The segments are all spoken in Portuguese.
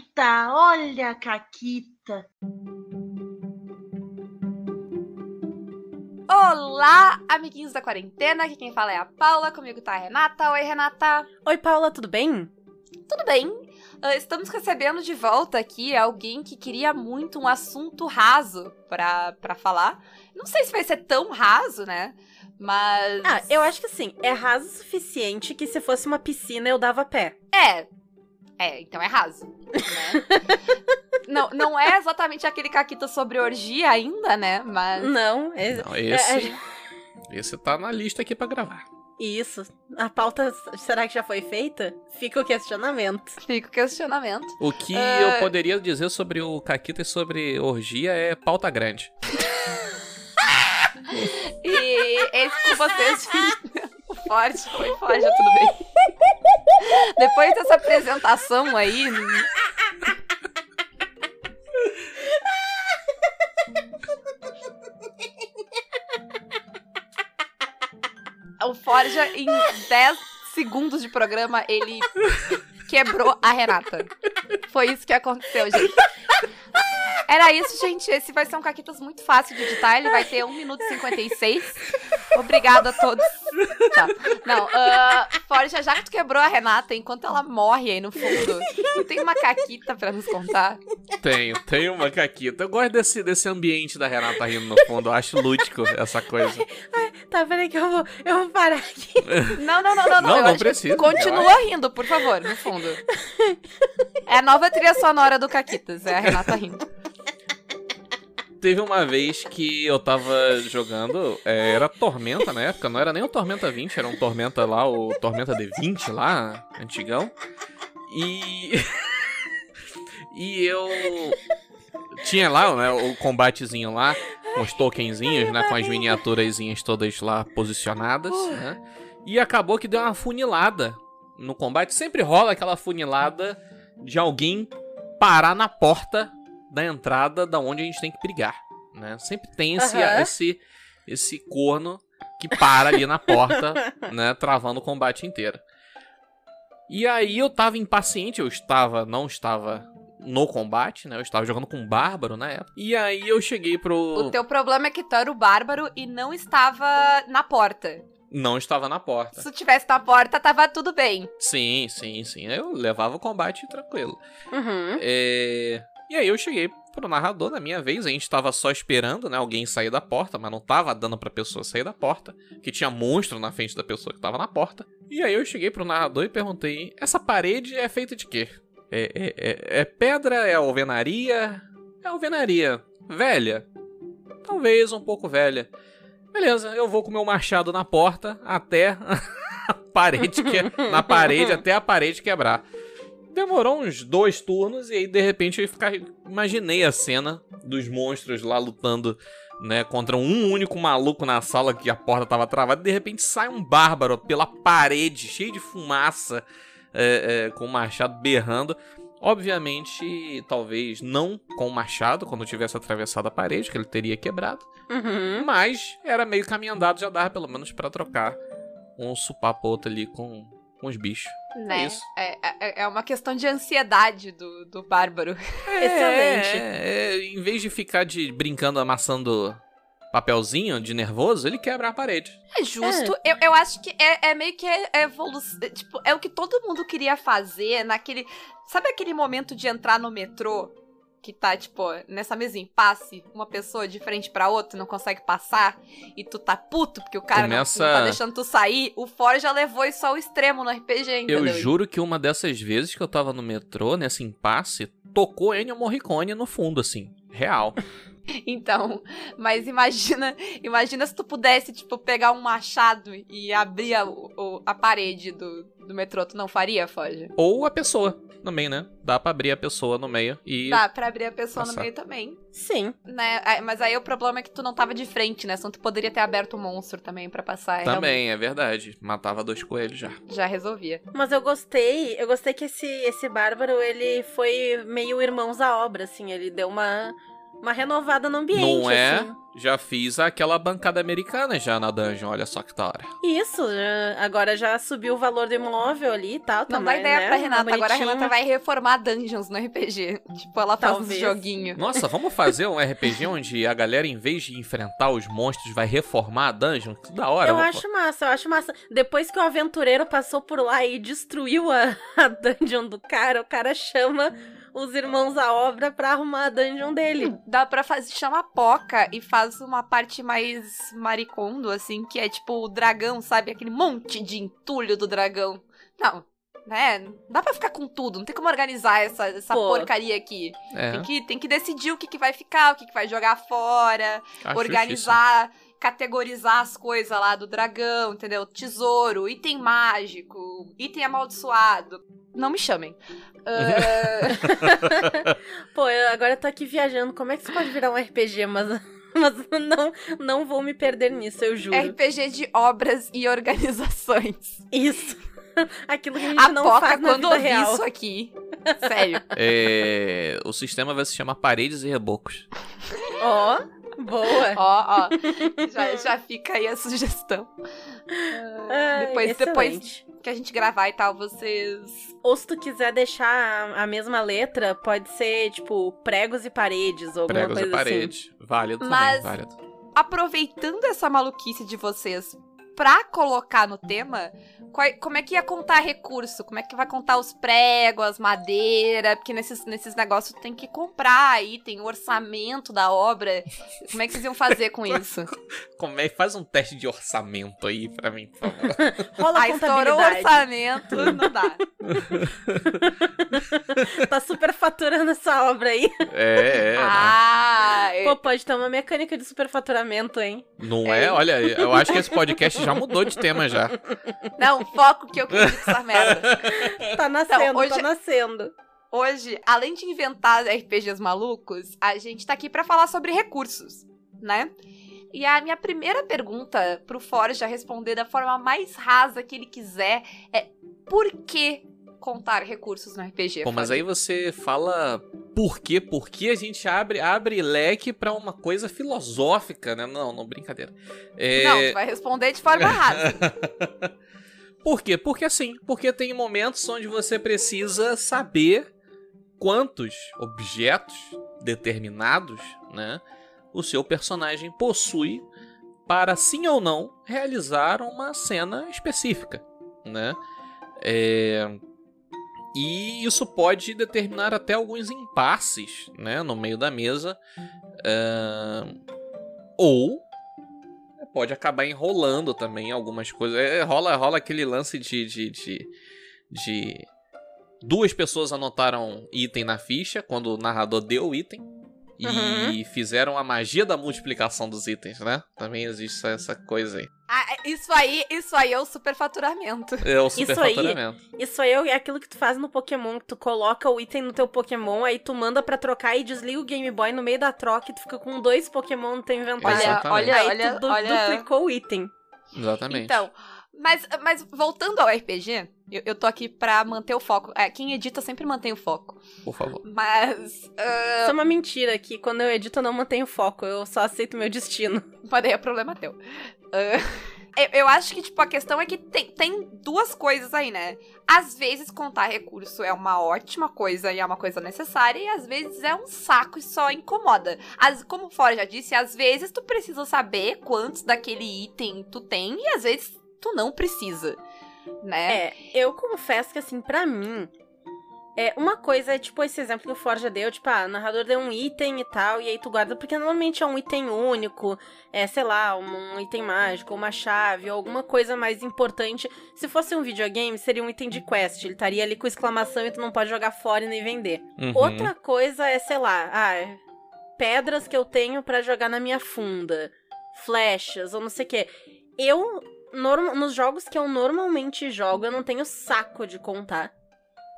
Caquita, olha a Caquita. Olá, amiguinhos da quarentena. Aqui quem fala é a Paula. Comigo tá a Renata. Oi, Renata. Oi, Paula, tudo bem? Tudo bem. Uh, estamos recebendo de volta aqui alguém que queria muito um assunto raso pra, pra falar. Não sei se vai ser tão raso, né? Mas. Ah, eu acho que assim, é raso o suficiente que se fosse uma piscina eu dava pé. É. É, então é raso. Né? não, não é exatamente aquele caquita sobre orgia ainda, né? Mas. Não, é. Não, esse, esse tá na lista aqui pra gravar. Isso. A pauta, será que já foi feita? Fica o questionamento. Fica o questionamento. O que eu poderia dizer sobre o Caquita e sobre orgia é pauta grande. E esse com vocês, forte, foi forte, tudo bem. Depois dessa apresentação aí. O Forja, em 10 segundos de programa, ele quebrou a Renata. Foi isso que aconteceu, gente. Era isso, gente. Esse vai ser um Caquitas muito fácil de editar. Ele vai ter 1 minuto e 56. Obrigada a todos. Tá. Não, uh, Forja, já que tu quebrou a Renata, enquanto ela morre aí no fundo, tu tem uma Caquita pra nos contar? Tenho, tenho uma Caquita. Eu gosto desse, desse ambiente da Renata rindo no fundo. Eu acho lúdico essa coisa. Ai, tá, peraí que eu vou, eu vou parar aqui. Não, não, não, não. Não, Não, eu não precisa, Continua rindo, por favor, no fundo. É a nova trilha sonora do Caquitas, é a Renata rindo. Teve uma vez que eu tava jogando, é, era Tormenta na época, não era nem o Tormenta 20, era um Tormenta lá, o Tormenta D20 lá, antigão. E. e eu. Tinha lá né, o combatezinho lá, com os tokenzinhos, né, com as miniaturazinhas todas lá posicionadas, né? E acabou que deu uma funilada no combate. Sempre rola aquela funilada de alguém parar na porta da entrada da onde a gente tem que brigar, né? Sempre tem esse, Aham. esse, esse corno que para ali na porta, né? Travando o combate inteiro. E aí eu tava impaciente, eu estava, não estava no combate, né? Eu estava jogando com um bárbaro na época. E aí eu cheguei pro. O teu problema é que tu era o bárbaro e não estava na porta. Não estava na porta. Se tivesse na porta, tava tudo bem. Sim, sim, sim. Eu levava o combate tranquilo. Uhum. É... E aí eu cheguei pro narrador na minha vez, a gente tava só esperando, né, alguém sair da porta, mas não tava dando pra pessoa sair da porta, que tinha monstro na frente da pessoa que tava na porta. E aí eu cheguei pro narrador e perguntei, essa parede é feita de quê? É, é, é, é pedra? É alvenaria? É alvenaria. Velha? Talvez um pouco velha. Beleza, eu vou com meu machado na porta até a parede que na parede até a parede quebrar. Demorou uns dois turnos e aí de repente eu ficar, imaginei a cena dos monstros lá lutando, né, contra um único maluco na sala que a porta tava travada. De repente sai um bárbaro pela parede, cheio de fumaça, é, é, com o machado berrando. Obviamente, talvez não com o machado quando tivesse atravessado a parede, que ele teria quebrado. Uhum. Mas era meio caminho andado, já dava pelo menos pra trocar um supapoto ali com, com os bichos. Né? É isso. É, é, é uma questão de ansiedade do, do bárbaro. Excelente. É, é, em vez de ficar de brincando, amassando papelzinho de nervoso, ele quebra a parede. É justo. Eu, eu acho que é, é meio que é evolução. Tipo, é o que todo mundo queria fazer naquele. Sabe aquele momento de entrar no metrô? Que tá, tipo, nessa mesa em passe, uma pessoa de frente pra outra não consegue passar e tu tá puto porque o cara não- Começa- não, tá deixando tu sair. O Forja levou isso ao extremo no RPG, entendeu? Eu juro que uma dessas vezes que eu tava no metrô, nesse impasse, tocou Ennio Morricone no fundo, assim. Real. Então, mas imagina, imagina se tu pudesse, tipo, pegar um machado e abrir a, o- a parede do, do metrô, tu não faria, Forja? Ou a pessoa no meio, né? Dá pra abrir a pessoa no meio e. Dá pra abrir a pessoa no Passar. meio também. Sim. Né? É, Mas aí o problema é que tu não tava de frente, né? Senão tu poderia ter aberto o monstro também pra passar. É, Também, é verdade. Matava dois coelhos já. realmente, Já resolvia. Mas eu gostei, eu gostei que esse, esse bárbaro, ele foi meio irmãos à obra, assim, ele deu uma Uma renovada no ambiente, Não é? assim. Já fiz aquela bancada americana já na dungeon, olha só que da hora. Isso, agora já subiu o valor do imóvel ali e tal. Não dá mais, ideia né, pra Renata. Agora a. Renata vai reformar dungeons no RPG. Tipo, ela faz Talvez. uns joguinhos. Nossa, vamos fazer um RPG onde a galera, em vez de enfrentar os monstros, vai reformar a dungeon? Que da hora. Eu vamos- acho massa, eu acho massa. Depois que o aventureiro passou por lá e destruiu a, a dungeon do cara, o cara chama os irmãos à obra pra arrumar a dungeon dele. Dá pra fazer, chama a Poca e faz uma parte mais maricondo, assim, que é tipo o dragão, sabe? Aquele monte de entulho do dragão. Não, né? Dá pra ficar com tudo, não tem como organizar essa, essa Pô. porcaria aqui. É, Tem, que, tem que decidir o que, que vai ficar, o que, que vai jogar fora, acho organizar, categorizar as coisas lá do dragão, entendeu? Tesouro, item mágico, item amaldiçoado. Não me chamem. Ah, Pô, eu agora eu tô aqui viajando. Como é que isso pode virar um RPG? Mas, mas não, não vou me perder nisso, eu juro. RPG de obras e organizações. Isso. Aquilo que a gente A não Poca, faz na quando vida ouvi real. isso aqui. Sério. É, o sistema vai se chamar Paredes e Rebocos. Ó, boa. Ó, ó. Já, já fica aí a sugestão. Ai, depois, depois que a gente gravar e tal, vocês. Ou se tu quiser deixar a, mesma letra, pode ser, tipo, pregos e paredes ou alguma Pregos coisa e paredes. Válido Mas- também, válido. Aproveitando essa maluquice de vocês pra colocar no tema, qual- como é que ia contar recurso? Como é que vai contar os pregos, as madeiras? Porque nesses, nesses negócios tem que comprar aí, tem o orçamento da obra. Como é que vocês iam fazer com isso? Como é? Faz um teste de orçamento aí pra mim, por favor. Rola Ah, estourou o orçamento, não dá. Tá super faturando essa obra aí. É, é. ah, Pô, pode ter uma mecânica de superfaturamento, hein? Não é? Olha, eu acho que esse podcast já mudou de tema já. não, foco que eu acredito nessa merda. Tá nascendo, hoje- tá nascendo. Hoje, além de inventar RPGs malucos, a gente tá aqui pra falar sobre recursos, né? E a minha primeira pergunta pro Forja responder da forma mais rasa que ele quiser é por que contar recursos no RPG? Pô, mas aí você fala por quê? Por que a gente abre, abre leque pra uma coisa filosófica, né? Não, não, brincadeira. É... Não, tu vai responder de forma rasa. Por quê? Porque assim, porque tem momentos onde você precisa saber quantos objetos determinados, né, o seu personagem possui para sim ou não realizar uma cena específica, né? É, E isso pode determinar até alguns impasses, né, no meio da mesa, ahn, ou pode acabar enrolando também algumas coisas. É, rola, rola aquele lance de, de, de, de duas pessoas anotaram item na ficha quando o narrador deu o item. E Uhum. fizeram a magia da multiplicação dos itens, né? Também existe essa coisa aí. Ah, isso aí, isso aí é o superfaturamento. É o Isso aí- superfaturamento. Isso aí é aquilo que tu faz no Pokémon, que tu coloca o item no teu Pokémon, aí tu manda pra trocar e desliga o Game Boy no meio da troca e tu fica com dois Pokémon no teu inventário. Olha, Exatamente. olha, aí olha, tu du- olha. duplicou o item. Exatamente. Então, mas, mas voltando ao RPG, eu, eu tô aqui pra manter o foco. É, quem edita sempre mantém o foco. Por favor. Mas. ah, Isso é uma mentira que quando eu edito eu não mantenho foco, eu só aceito meu destino. Mas daí é problema teu. Ah, eu, acho que, tipo, a questão é que tem, tem duas coisas aí, né? Às vezes, contar recurso é uma ótima coisa e é uma coisa necessária, e às vezes é um saco e só incomoda. As, como o Fora já disse, às vezes tu precisa saber quantos daquele item tu tem, e às vezes tu não precisa. Né? É, eu confesso que assim, pra mim, é uma coisa é tipo esse exemplo que o Forja deu, tipo, ah, o narrador deu um item e tal, e aí tu guarda, porque normalmente é um item único, é, sei lá, um, um item mágico, uma chave, ou alguma coisa mais importante. Se fosse um videogame, seria um item de quest, ele estaria ali com exclamação e tu não pode jogar fora e nem vender. Uhum. Outra coisa é, sei lá, ah, pedras que eu tenho pra jogar na minha funda, flechas ou não sei o quê. Eu, norma- nos jogos que eu normalmente jogo, eu não tenho saco de contar.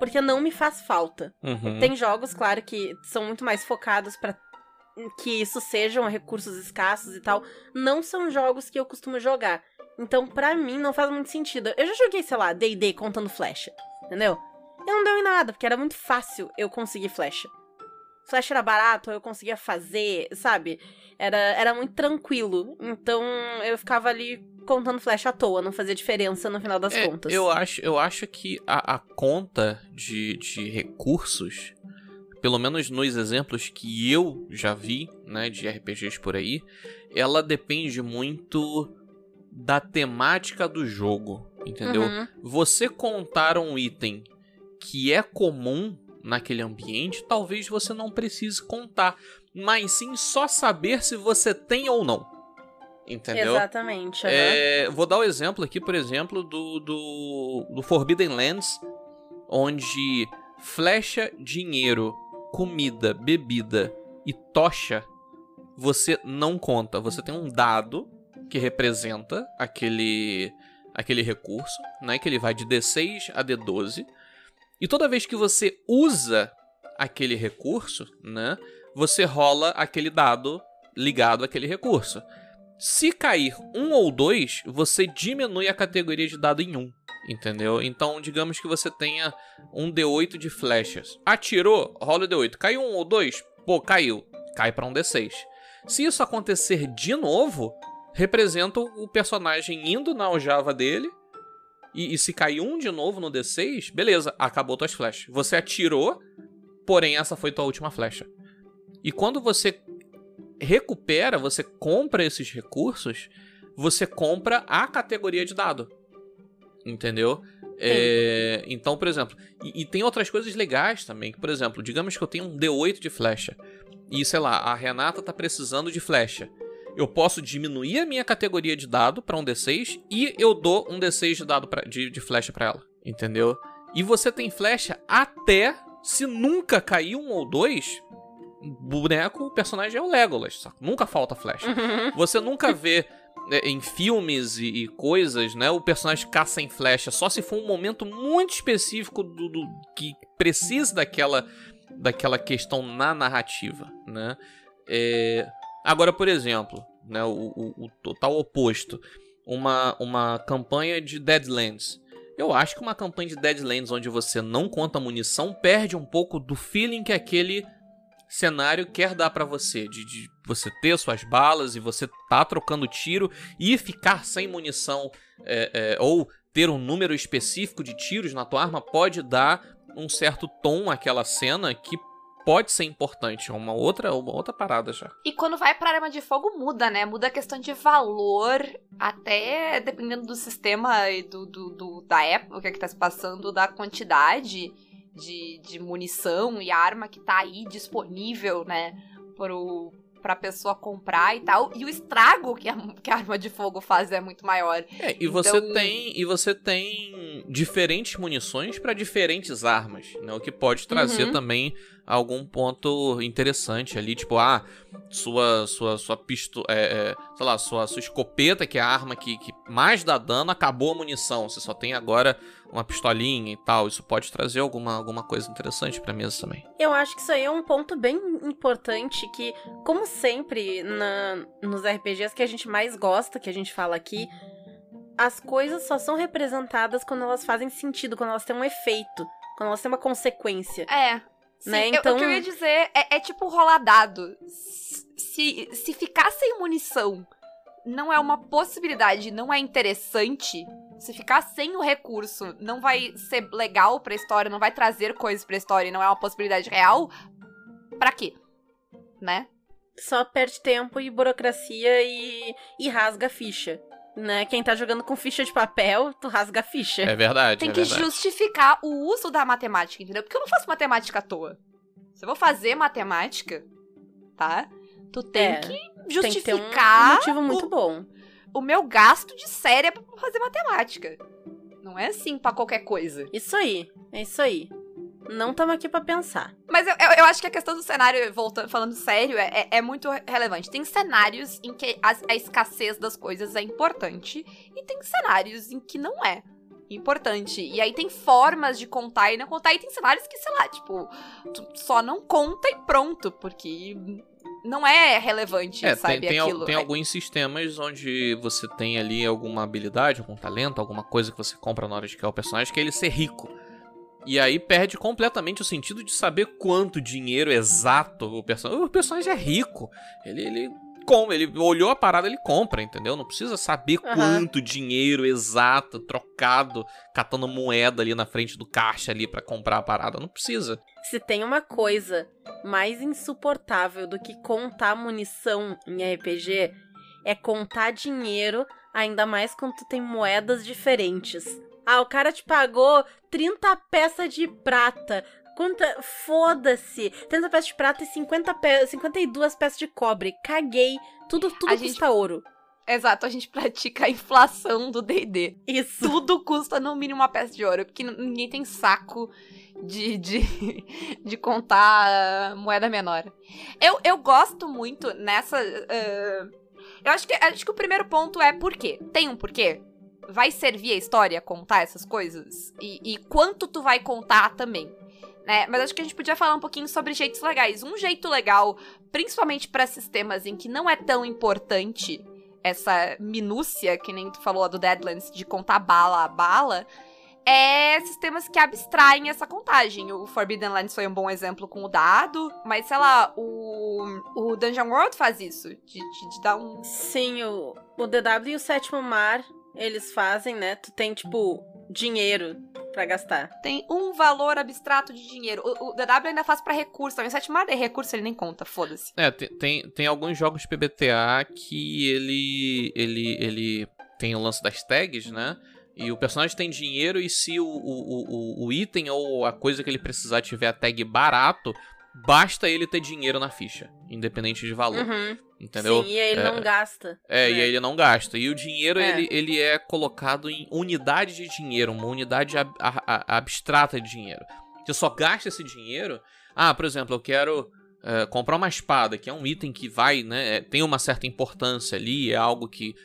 Porque não me faz falta. Uhum. Tem jogos, claro, que são muito mais focados pra que isso sejam recursos escassos e tal. Não são jogos que eu costumo jogar. Então, pra mim, não faz muito sentido. Eu já joguei, sei lá, D&D contando flecha, entendeu? E não deu em nada, porque era muito fácil eu conseguir flecha. flash era barato, eu conseguia fazer, sabe? Era, era muito tranquilo. Então eu ficava ali contando flash à toa, não fazia diferença no final das É, contas. Eu acho, eu acho que a, a conta de, de recursos, pelo menos nos exemplos que eu já vi, né, de RPGs por aí, ela depende muito da temática do jogo, entendeu? Uhum. Você contar um item que é comum naquele ambiente, talvez você não precise contar, mas sim só saber se você tem ou não. Entendeu? Exatamente. aham. É, vou dar o exemplo aqui, por exemplo, do, do, do Forbidden Lands, onde flecha, dinheiro, comida, bebida e tocha você não conta. Você tem um dado que representa aquele, aquele recurso, né? Que ele vai de D6 a D12. E toda vez que você usa aquele recurso, né? Você rola aquele dado ligado àquele recurso. Se cair um ou dois, você diminui a categoria de dado em um. Entendeu? Então, digamos que você tenha um D8 de flechas. Atirou, rola o D8. Caiu um ou dois? Pô, caiu. Cai pra um D6. Se isso acontecer de novo, representa o personagem indo na aljava dele. E, e se cair um de novo no D6, beleza, acabou tuas flechas. Você atirou, porém essa foi tua última flecha. E quando você recupera, você compra esses recursos, você compra a categoria de dado. Entendeu? É, então, por exemplo, e, e tem outras coisas legais também. que, Por exemplo, digamos que eu tenho um D8 de flecha. E, sei lá, a Renata tá precisando de flecha. Eu posso diminuir a minha categoria de dado pra um D6 e eu dou um D6 de dado pra- de, de flecha pra ela. Entendeu? E você tem flecha até se nunca cair um ou dois. Boneco, o personagem é o Legolas, saca? Nunca falta flecha. Uhum. Você nunca vê né, em filmes e, e coisas, né? O personagem caça em flecha só se for um momento muito específico do, do- que precisa daquela, daquela questão na narrativa, né? É, Agora, por exemplo, né, o, o- o total oposto, uma, uma campanha de Deadlands. Eu acho que uma campanha de Deadlands onde você não conta munição perde um pouco do feeling que aquele cenário quer dar pra você, de, de você ter suas balas e você tá trocando tiro e ficar sem munição é, é, ou ter um número específico de tiros na tua arma pode dar um certo tom àquela cena que pode ser importante, é uma outra, uma outra parada já. E quando vai pra arma de fogo, muda, né? Muda a questão de valor, até dependendo do sistema e do, do, do- da época que tá se passando, da quantidade de, de munição e arma que tá aí disponível, né? Pro, pra pessoa comprar e tal. E o estrago que a, que a arma de fogo faz é muito maior. É, e você Então- tem e você tem diferentes munições para diferentes armas, né? O que pode trazer Uhum. também algum ponto interessante ali, tipo, ah, sua sua sua pistola, é, é, sei lá, sua sua escopeta, que é a arma que, que mais dá dano, acabou a munição, você só tem agora uma pistolinha e tal. Isso pode trazer alguma alguma coisa interessante pra mesa também. Eu acho que isso aí é um ponto bem importante que, como sempre na, nos RPGs que a gente mais gosta, que a gente fala aqui, as coisas só são representadas quando elas fazem sentido, quando elas têm um efeito, quando elas têm uma consequência. É. Sim, Né, eu- então- o que eu ia dizer é, é tipo rolar dado. Se, se ficar sem munição não é uma possibilidade, não é interessante, se ficar sem o recurso não vai ser legal pra história, não vai trazer coisas pra história e não é uma possibilidade real, pra quê? Né? Só perde tempo e burocracia e, e rasga a ficha. Né? Quem tá jogando com ficha de papel, tu rasga a ficha. É verdade, Tem é que verdade. justificar o uso da matemática, entendeu? Porque eu não faço matemática à toa. Se eu vou fazer matemática, tá? Tu tem É, que Tem que ter um justificar motivo muito o- bom. o meu gasto de cérebro pra fazer matemática. Não é assim pra qualquer coisa. Isso aí, é isso aí. Não estamos aqui pra pensar. Mas eu, eu, eu acho que a questão do cenário, voltando, falando sério, é, é, é muito relevante. Tem cenários em que a, a escassez das coisas é importante, e tem cenários em que não é importante. E aí tem formas de contar e não contar, e tem cenários que, sei lá, tipo, tu só não conta e pronto, porque não é relevante, É, sabe, tem, tem, al- aquilo. tem É- alguns sistemas onde você tem ali alguma habilidade, algum talento, alguma coisa que você compra na hora de criar o personagem, que é ele ser rico. E aí perde completamente o sentido de saber quanto dinheiro exato o personagem. O personagem é rico. Ele, ele como ele olhou a parada, ele compra, entendeu? Não precisa saber Aham. quanto dinheiro exato, trocado, catando moeda ali na frente do caixa ali pra comprar a parada. Não precisa. Se tem uma coisa mais insuportável do que contar munição em RPG, é contar dinheiro, ainda mais quando tu tem moedas diferentes. Ah, o cara te pagou 30 peças de prata. Quanta. Foda-se! 30 peças de prata e 50 pe... 52 peças de cobre. Caguei. Tudo, tudo A custa gente- ouro. Exato, a gente pratica a inflação do D&D. Isso. Tudo custa no mínimo uma peça de ouro, porque ninguém tem saco de, de, de contar ah, moeda menor. Eu, eu gosto muito nessa. ah, eu acho que, acho que o primeiro ponto é por quê? Tem um porquê? Vai servir a história contar essas coisas? E, e quanto tu vai contar também? Né? Mas acho que a gente podia falar um pouquinho sobre jeitos legais. Um jeito legal, principalmente para sistemas em que não é tão importante essa minúcia, que nem tu falou do Deadlands, de contar bala a bala, é sistemas que abstraem essa contagem. O Forbidden Lands foi um bom exemplo com o dado, mas sei lá, o, o Dungeon World faz isso, de, de, de dar um. Sim, o, o DW e o Sétimo Mar, eles fazem, né? Tu tem, tipo, dinheiro pra gastar. Tem um valor abstrato de dinheiro. O, o DW ainda faz pra recurso, também. O sétimo é recurso, ele nem conta, foda-se. É, tem, tem, tem alguns jogos de PBTA que ele, ele, ele tem o lance das tags, né? E o personagem tem dinheiro e se o, o, o, o item ou a coisa que ele precisar tiver a tag barato, basta ele ter dinheiro na ficha, independente de valor, Uhum. Entendeu? Sim, e aí ele É. não gasta. É, e né? aí ele não gasta. E o dinheiro, É. ele, ele é colocado em unidade de dinheiro, uma unidade ab- a- a- abstrata de dinheiro. Você só gasta esse dinheiro. Ah, por exemplo, eu quero é, comprar uma espada, que é um item que vai, né? é, tem uma certa importância ali, é algo que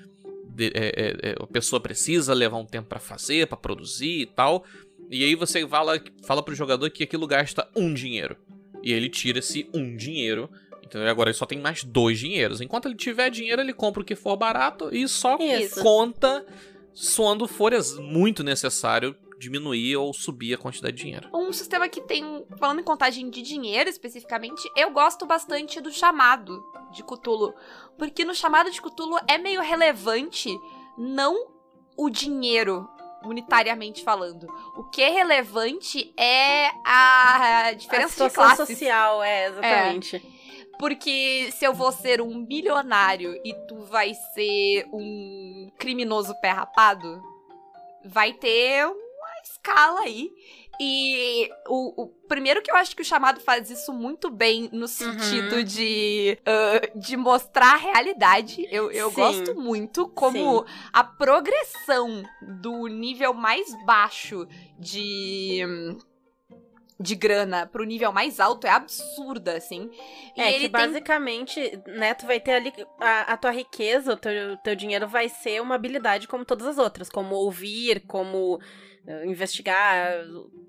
de- é, é, a pessoa precisa levar um tempo pra fazer, pra produzir e tal. E aí você fala, fala pro jogador que aquilo gasta um dinheiro. E ele tira esse um dinheiro Entendeu? Agora ele só tem mais dois dinheiros. Enquanto ele tiver dinheiro, ele compra o que for barato e só Isso. conta quando for ex- muito necessário diminuir ou subir a quantidade de dinheiro. Um sistema que tem, falando em contagem de dinheiro especificamente, eu gosto bastante do chamado de Cthulhu. Porque no chamado de Cthulhu é meio relevante não o dinheiro, unitariamente falando. O que é relevante é a A diferença de situação classes. social, é, exatamente. Porque se eu vou ser um bilionário e tu vai ser um criminoso pé rapado, vai ter uma escala aí. E o, o- primeiro que eu acho que o chamado faz isso muito bem no sentido de, ah, de mostrar a realidade. Eu, eu Sim. gosto muito como a progressão do nível mais baixo de. De grana pro nível mais alto é absurda, assim. E É ele que tem basicamente, né, tu vai ter ali a, a tua riqueza, o teu, teu dinheiro vai ser uma habilidade como todas as outras, como ouvir, como eh, investigar,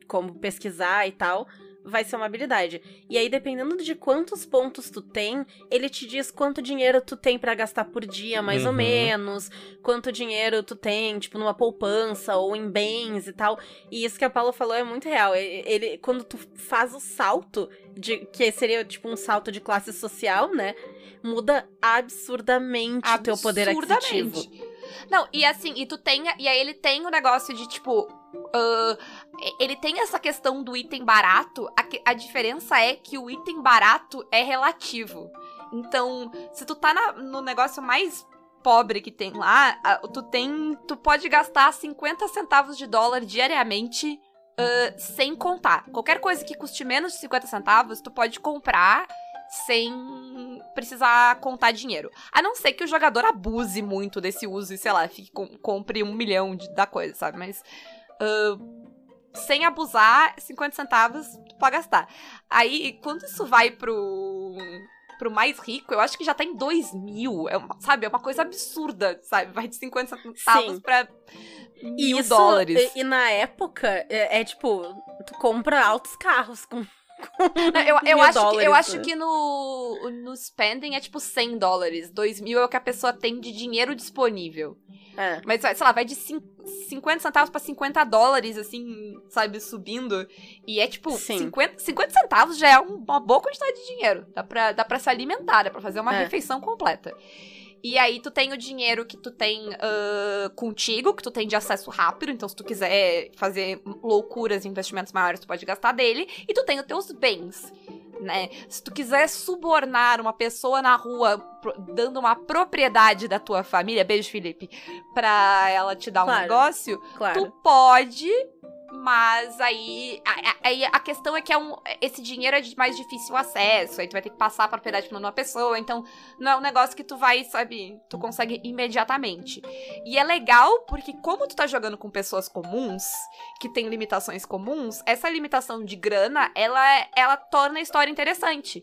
como pesquisar e tal. Vai ser uma habilidade. E aí, dependendo de quantos pontos tu tem, ele te diz quanto dinheiro tu tem pra gastar por dia, mais ou Uhum. menos. Quanto dinheiro tu tem, tipo, numa poupança ou em bens e tal. E isso que a Paula falou é muito real. Ele, quando tu faz o salto, de, que seria tipo um salto de classe social, né? Muda absurdamente o teu poder aquisitivo. Absurdamente. Não, e assim, e tu tem. E aí ele tem o negócio de, tipo. Ah, ele tem essa questão do item barato. A, a diferença é que o item barato é relativo. Então, se tu tá na- no negócio mais pobre que tem lá, tu tem. Tu pode gastar 50 centavos de dólar diariamente. ah, sem contar. Qualquer coisa que custe menos de 50 centavos, tu pode comprar sem precisar contar dinheiro. A não ser que o jogador abuse muito desse uso e, sei lá, fique com- compre um milhão de, da coisa, sabe? Mas. Ah, sem abusar, 50 centavos tu pode gastar. Aí, quando isso vai pro. Pro mais rico, eu acho que já tá em 2 mil. É uma, sabe? É uma coisa absurda, sabe? Vai de 50 centavos Sim. pra mil isso, dólares. E, e na época, é, é tipo, tu compra altos carros com, eu, eu, acho que, eu acho né? que no, no spending é tipo 100 dólares. 2 mil é o que a pessoa tem de dinheiro disponível. É. Mas, sei lá, vai de cin- 50 centavos pra 50 dólares, assim, sabe, subindo. E é tipo, Sim. 50, 50 centavos já é um- uma boa quantidade de dinheiro. Dá pra, dá pra se alimentar, dá pra fazer uma É. refeição completa. E aí tu tem o dinheiro que tu tem ah, contigo, que tu tem de acesso rápido. Então, se tu quiser fazer loucuras, investimentos maiores, tu pode gastar dele. E tu tem os teus bens. Né? Se tu quiser subornar uma pessoa na rua dando uma propriedade da tua família, beijo, Felipe, pra ela te dar um Claro. negócio, Claro. tu pode, mas aí a, a- a questão é que é um, esse dinheiro é de mais difícil acesso, aí tu vai ter que passar a propriedade pra uma pessoa, então não é um negócio que tu vai, sabe, tu consegue imediatamente. E é legal porque como tu tá jogando com pessoas comuns, que tem limitações comuns, essa limitação de grana, ela, ela torna a história interessante.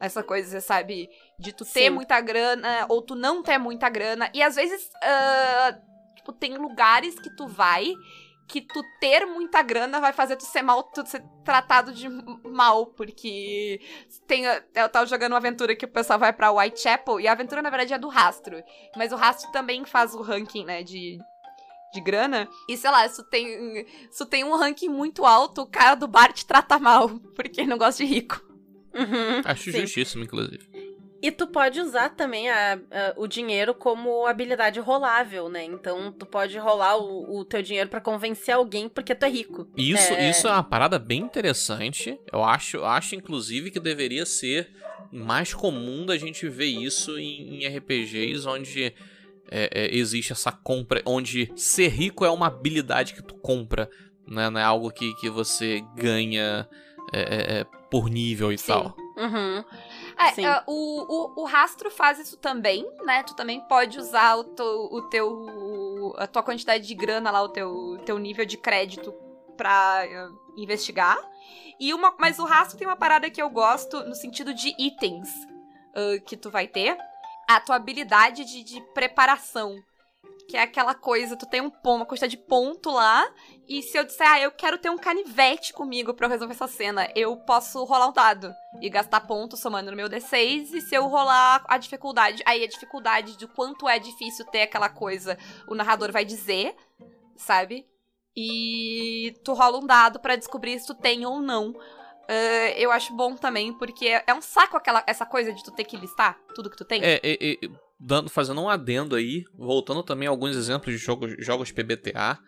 Essa coisa, sabe, de tu ter Sim. muita grana ou tu não ter muita grana. E às vezes, ah, tipo, tem lugares que tu vai que tu ter muita grana vai fazer tu ser mal, tu ser tratado de mal, porque tem, eu tava jogando uma aventura que o pessoal vai pra Whitechapel, e a aventura na verdade é do rastro, mas o rastro também faz o ranking, né, de, de grana, e sei lá, se tu tem, se tu tem um ranking muito alto, o cara do bar te trata mal, porque ele não gosta de rico. Uhum, Acho sim. justíssimo, inclusive. E tu pode usar também a- a- o dinheiro como habilidade rolável, né? Então tu pode rolar o, o teu dinheiro pra convencer alguém porque tu é rico. Isso É. isso é uma parada bem interessante. Eu acho, acho inclusive, que deveria ser mais comum da gente ver isso em, em RPGs onde é, é, existe essa compra, onde ser rico é uma habilidade que tu compra, né? Não é algo que, que você ganha é, é, é, por nível e Sim. tal. Uhum. É, ah, o, o, o rastro faz isso também, né? Tu também pode usar o, teu- o teu. a tua quantidade de grana lá, o teu, teu nível de crédito pra ah, investigar. E uma, mas o rastro tem uma parada que eu gosto no sentido de itens ah, que tu vai ter. A tua habilidade de, de preparação. Que é aquela coisa, tu tem um ponto, uma quantidade de ponto lá, e se eu disser, ah, eu quero ter um canivete comigo pra eu resolver essa cena, eu posso rolar um dado e gastar pontos somando no meu D6, e se eu rolar a dificuldade, aí a dificuldade de quanto é difícil ter aquela coisa, o narrador vai dizer, sabe? E tu rola um dado pra descobrir se tu tem ou não. Ah, eu acho bom também, porque é é um saco aquela, essa coisa de tu ter que listar tudo que tu tem. É, é, é, dando, fazendo um adendo aí, voltando também a alguns exemplos de jogos, jogos PBTA,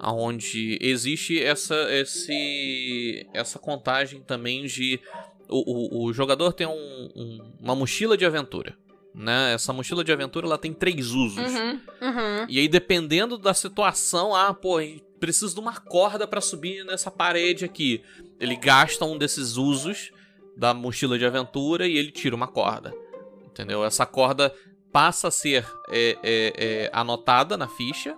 onde existe essa, esse, essa contagem também de. O, o, o jogador tem um- um- uma mochila de aventura. Né? Essa mochila de aventura ela tem três usos. Uhum. Uhum. E aí, dependendo da situação, ah, pô, preciso de uma corda pra subir nessa parede aqui. Ele gasta um desses usos da mochila de aventura e ele tira uma corda. Entendeu? Essa corda passa a ser é, é, é, anotada na ficha,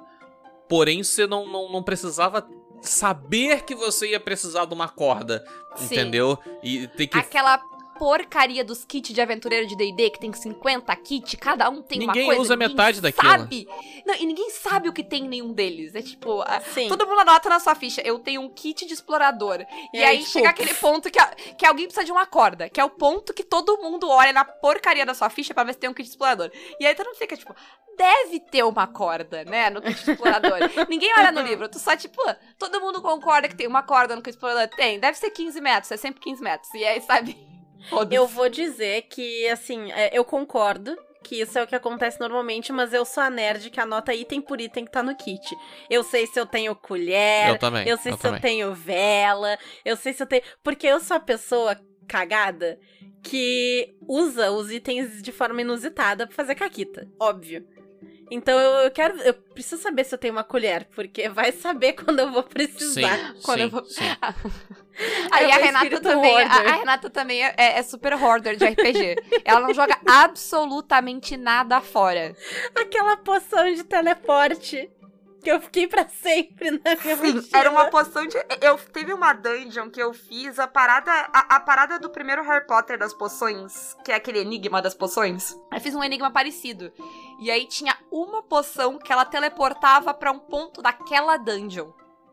porém você não, não, não precisava saber que você ia precisar de uma corda. Sim. Entendeu? E tem que. Aquela porcaria dos kits de aventureiro de D&D que tem 50 kits, cada um tem Ninguém uma coisa. usa ninguém metade daquilo. sabe. Não, e ninguém sabe o que tem em nenhum deles. É tipo, a- Sim. todo mundo anota na sua ficha, eu tenho um kit de explorador. E, E aí, aí, tipo, chega aquele ponto que, a- que alguém precisa de uma corda, que é o ponto que todo mundo olha na porcaria da sua ficha pra ver se tem um kit de explorador. E aí todo mundo fica tipo, deve ter uma corda, né, no kit de explorador. Ninguém olha no livro, tu só tipo, todo mundo concorda que tem uma corda no kit de explorador. Tem, deve ser 15 metros, é sempre 15 metros. E aí, sabe... Eu vou dizer que, assim, é, eu concordo que isso é o que acontece normalmente, mas eu sou a nerd que anota item por item que tá no kit. Eu sei se eu tenho colher, Eu também. eu sei se também. eu tenho vela, eu sei se eu tenho. Porque eu sou a pessoa cagada que usa os itens de forma inusitada pra fazer caquita. Óbvio. Então eu quero. Eu preciso saber se eu tenho uma colher, porque vai saber quando eu vou Sim, precisar. Quando sim, eu vou- sim. Aí É a Renata também, a, a Renata também é, é super hoarder de RPG. Ela não joga absolutamente nada fora. Aquela poção de teleporte que eu fiquei pra sempre na minha mochila. Era uma poção de. Eu teve uma dungeon que eu fiz, a parada. A, a parada do primeiro Harry Potter das poções, que é aquele enigma das poções. Eu fiz um enigma parecido. E aí tinha uma poção que ela teleportava pra um ponto daquela dungeon,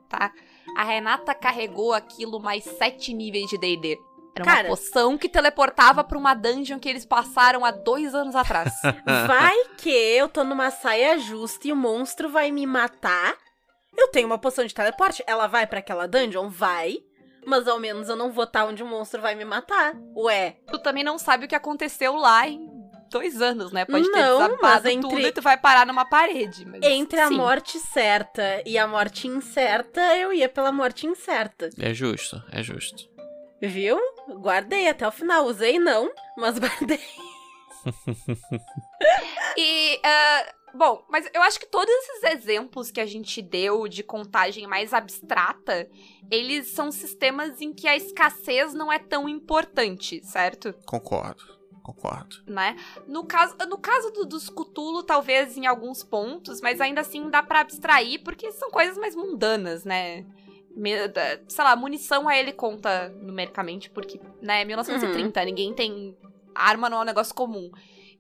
tá? A Renata carregou aquilo mais sete níveis de D&D. Era uma Cara- poção que teleportava pra uma dungeon que eles passaram há dois anos atrás. Vai que eu tô numa saia justa e o monstro vai me matar. Eu tenho uma poção de teleporte. Ela vai pra aquela dungeon? Vai. Mas ao menos eu não vou estar onde o monstro vai me matar. Ué. tu também não sabe o que aconteceu lá em dois anos, né? Pode ter Não, desabado mas entre- tudo e tu vai parar numa parede. Mas, Entre a sim. morte certa e a morte incerta, eu ia pela morte incerta. É justo, é justo. Viu? Guardei até o final. Usei não, mas guardei. E, ah, bom, mas eu acho que todos esses exemplos que a gente deu de contagem mais abstrata, eles são sistemas em que a escassez não é tão importante, certo? Concordo, concordo. Né? No caso, no caso do, dos Cthulhu, talvez em alguns pontos, mas ainda assim dá pra abstrair, porque são coisas mais mundanas, né? Sei lá, munição a ele conta numericamente, porque, né, 1930, ninguém tem. Arma não é um negócio comum.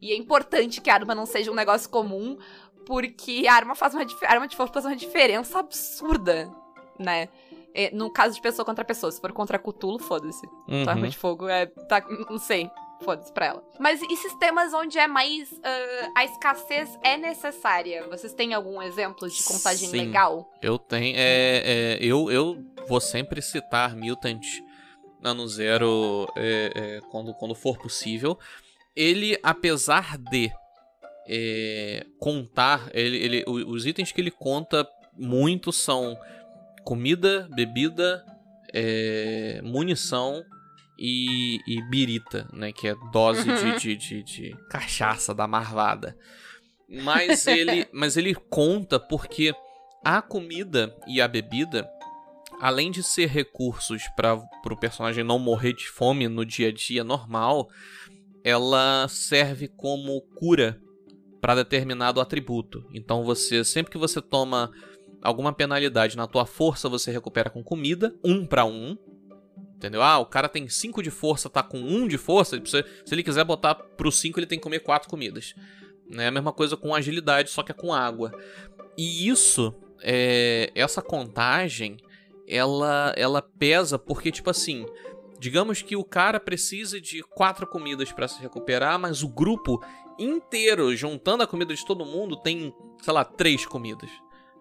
E é importante que a arma não seja um negócio comum, porque a arma faz uma, arma de fogo faz uma diferença absurda, né? É, No caso de pessoa contra pessoa, se for contra Cthulhu, foda-se. Tua Uhum. arma de fogo é. Tá, não sei. Foda-se pra ela. Mas e sistemas onde é mais. ah, a escassez é necessária? Vocês têm algum exemplo de contagem Sim. legal? Eu tenho. É, é, eu, eu vou sempre citar Mutant ano zero é, é, quando, quando for possível. Ele, apesar de é, contar, ele, ele, os itens que ele conta muito são comida, bebida, é, munição e, e birita, né? Que é dose de, de, de, de cachaça da marvada. Mas ele, mas ele conta porque a comida e a bebida, além de ser recursos para o personagem não morrer de fome no dia a dia normal, ela serve como cura para determinado atributo. Então você, sempre que você toma alguma penalidade na tua força, você recupera com comida, um para um. Entendeu? Ah, o cara tem 5 de força, tá com 1 um de força. precisa- se ele quiser botar pro 5, ele tem que comer 4 comidas. É a mesma coisa com agilidade, só que é com água. E isso, é, essa contagem, ela, ela pesa porque, tipo assim, digamos que o cara precise de quatro comidas para se recuperar, mas o grupo inteiro, juntando a comida de todo mundo, tem, sei lá, três comidas,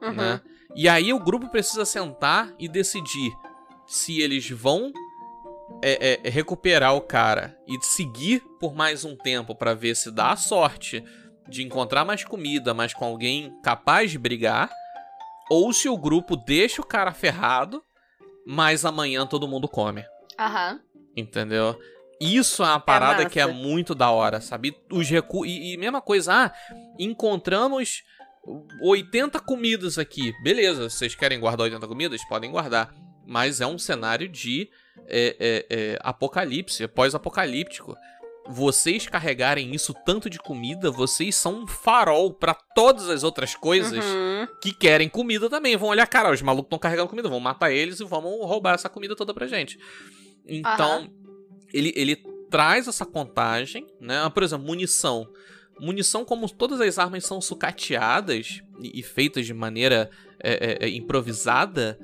Uhum. né? E aí o grupo precisa sentar e decidir se eles vão é, é, recuperar o cara e seguir por mais um tempo para ver se dá a sorte de encontrar mais comida, mas com alguém capaz de brigar, ou se o grupo deixa o cara ferrado, mas amanhã todo mundo come. Aham. Entendeu? Isso é uma parada massa. que é muito da hora, sabe? Os e, e mesma coisa, ah, encontramos 80 comidas aqui. Beleza, vocês querem guardar 80 comidas? Podem guardar. Mas é um cenário de é, é, é, apocalipse, pós-apocalíptico. Vocês carregarem isso tanto de comida, vocês são um farol pra todas as outras coisas Uhum. que querem comida também. Vão olhar, cara, os malucos estão carregando comida, vamos matar eles e vamos roubar essa comida toda pra gente. Então, ele, ele traz essa contagem, né? Por exemplo, munição. Munição, como todas as armas são sucateadas e, e feitas de maneira é, é, é, improvisada,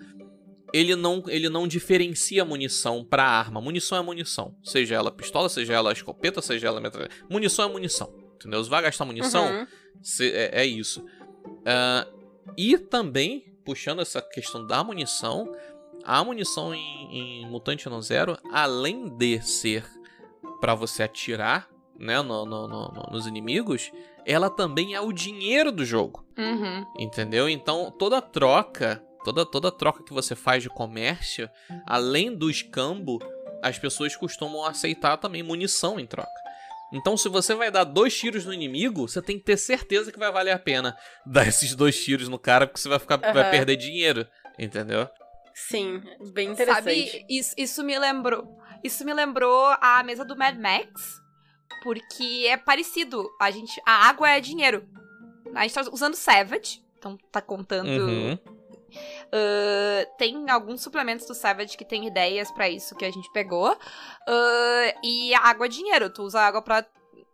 ele não, ele não diferencia munição pra arma. Munição é munição. Seja ela pistola, seja ela escopeta, seja ela metralhadora. Munição é munição. Entendeu? Se vai gastar munição, Uhum. Cê- é, é isso. Ah, e também, puxando essa questão da munição, a munição em, em Mutante Ano Zero, além de ser pra você atirar né, no- no- no- no- nos inimigos, ela também é o dinheiro do jogo. Uhum. Entendeu? Então, toda troca, toda, toda troca que você faz de comércio, além do escambo, as pessoas costumam aceitar também munição em troca. Então, se você vai dar dois tiros no inimigo, você tem que ter certeza que vai valer a pena dar esses dois tiros no cara, porque você vai, ficar, vai Aham. perder dinheiro. Entendeu? Sim, bem interessante. Sabe, isso, isso me lembrou. Isso me lembrou a mesa do Mad Max, porque é parecido. A gente, a água é dinheiro. A gente tá usando Savage, então tá contando. Uhum. Ah, tem alguns suplementos do Savage que tem ideias pra isso que a gente pegou. Ah, e a água é dinheiro, tu usa água pra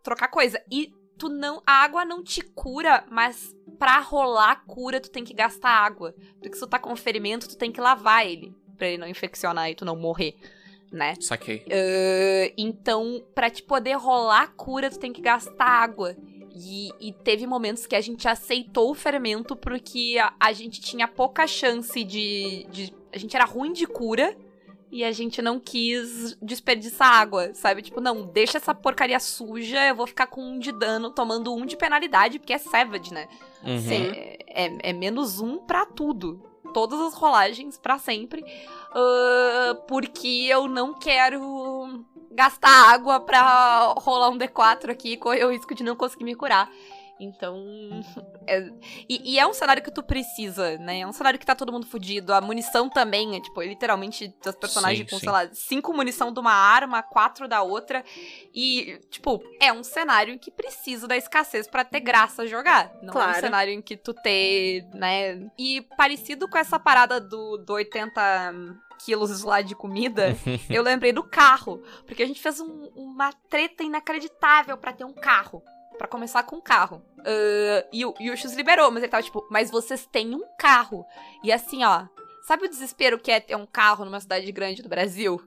trocar coisa. E tu não. A água não te cura, mas pra rolar cura, tu tem que gastar água. Porque se tu tá com ferimento, tu tem que lavar ele. Pra ele não infeccionar e tu não morrer. né? Saquei. Uh, então, pra te poder rolar a cura, tu tem que gastar água. E, e teve momentos que a gente aceitou o fermento porque a, a gente tinha pouca chance de, de. A gente era ruim de cura e a gente não quis desperdiçar água, sabe? Tipo, não, deixa essa porcaria suja, eu vou ficar com um de dano, tomando um de penalidade, porque é Savage, né? Uhum. Sim. É, é, menos um pra tudo. Todas as rolagens pra sempre. Uh, porque eu não quero gastar água pra rolar um D4 aqui e correr o risco de não conseguir me curar. Então. é- e, e é um cenário que tu precisa, né? É um cenário que tá todo mundo fudido. A munição também é, tipo, literalmente, os personagens Sim, com, sim. sei lá, cinco munição de uma arma, quatro da outra. E, tipo, é um cenário em que precisa da escassez pra ter graça jogar. Não é um Claro. cenário em que tu ter, né? E parecido com essa parada do, do 80 quilos lá de comida, eu lembrei do carro. Porque a gente fez um- uma treta inacreditável pra ter um carro. Pra começar com um carro. Ah, e o Yushus liberou, mas ele tava tipo, mas vocês têm um carro. E assim, ó, sabe o desespero que é ter um carro numa cidade grande do Brasil?